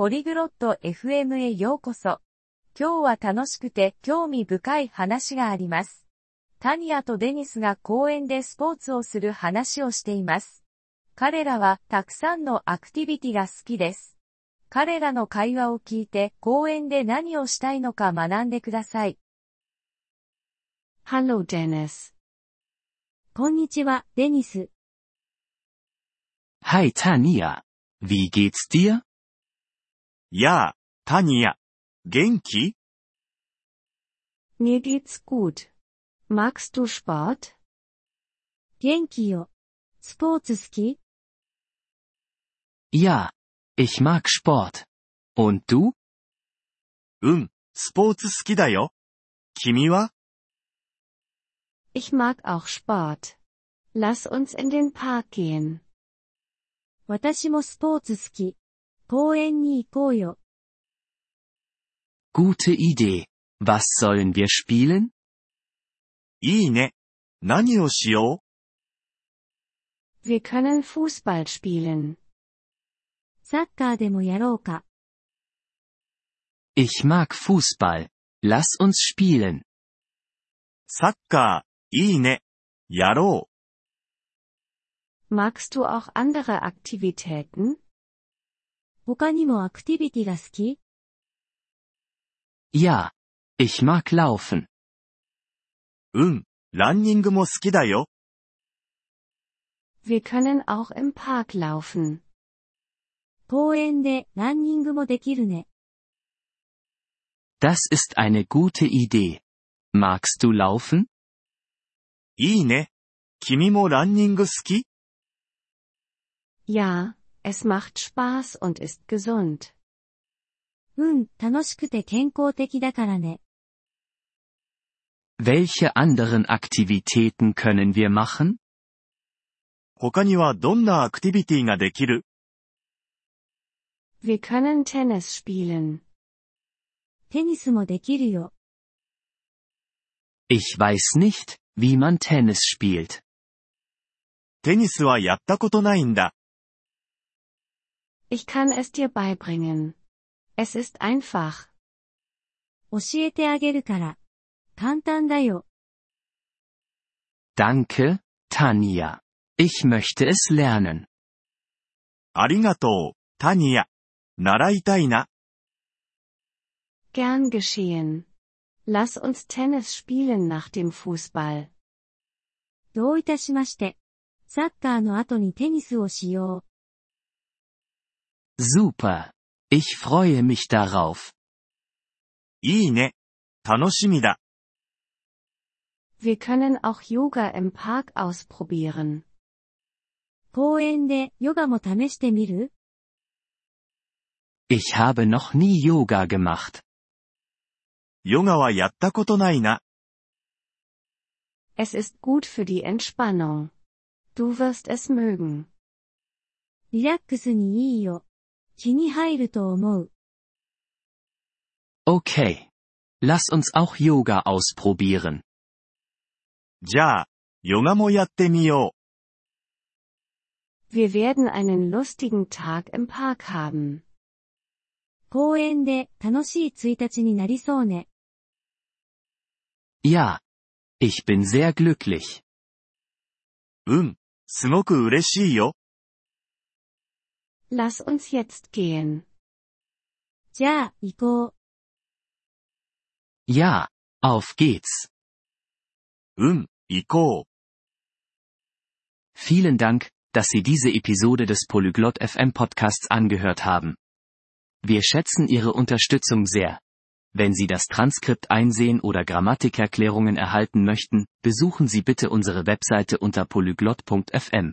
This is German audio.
ポリグロット FM へようこそ。今日は楽しくて興味深い話があります。タニアとデニスが公園でスポーツをする話をしています。彼らはたくさんのアクティビティが好きです。彼らの会話を聞いて公園で何をしたいのか学んでください。Hallo Dennis. こんにちは、デニス。Hi Tania. Wie geht's dir? Ja, Tanja. Genki? Mir geht's gut. Magst du Sport? Genki yo. Sportsuski? Ja, ich mag Sport. Und du? うん、スポーツ好きだよ。君は Ich mag auch Sport. Lass uns in den Park gehen. 私もスポーツ好き。公園に行こうよ。Gute Idee. Was sollen wir spielen? いいね。何をしよう Wir können Fußball spielen. サッカーでもやろうか。Ich mag Fußball. Lass uns spielen. サッカー、いいね。やろう。Magst du auch andere Aktivitäten? 他にもアクティビティが好き Ja, ich mag laufen. うん、ランニングも好きだよ。Wir können auch im Park laufen. 公園でランニングもできるね。Das ist eine gute Idee. Magst du laufen? いいね。君もランニング好き Ja, es macht Spaß und ist gesund. うん、楽しくて健康的だからね。Welche anderen Aktivitäten können wir machen? 他にはどんなアクティビティができる Wir können Tennis spielen. テニスもできるよ。Ich weiß nicht, wie man Tennis spielt. テニスはやったことないんだ。 Ich kann es dir beibringen. Es ist einfach. 教えてあげるから。簡単だよ。Danke, Tanja. Ich möchte es lernen. ありがとう、タニア。習いたいな。Gern geschehen. Lass uns Tennis spielen nach dem Fußball. どういたしまして。サッカーの後にテニスをしよう。 Super. Ich freue mich darauf. いいね。楽しみだ。Wir können auch Yoga im Park ausprobieren. 公園でヨガも試してみる Ich habe noch nie Yoga gemacht. ヨガはやったことないな。Es ist gut für die Entspannung. Du wirst es mögen. リラックスにいいよ。 気に入ると思う。Okay. Lass uns auch Yoga ausprobieren. じゃあ、ヨガもやってみよう。Wir werden einen lustigen Tag im Park haben. 公園で楽しい1日になりそうね。Ja. Ich bin sehr glücklich. うん、すごく嬉しいよ。 Lass uns jetzt gehen. Ja, Igo. Ja, auf geht's. Um, Iko. Vielen Dank, dass Sie diese Episode des Polyglot FM Podcasts angehört haben. Wir schätzen Ihre Unterstützung sehr. Wenn Sie das Transkript einsehen oder Grammatikerklärungen erhalten möchten, besuchen Sie bitte unsere Webseite unter polyglot.fm.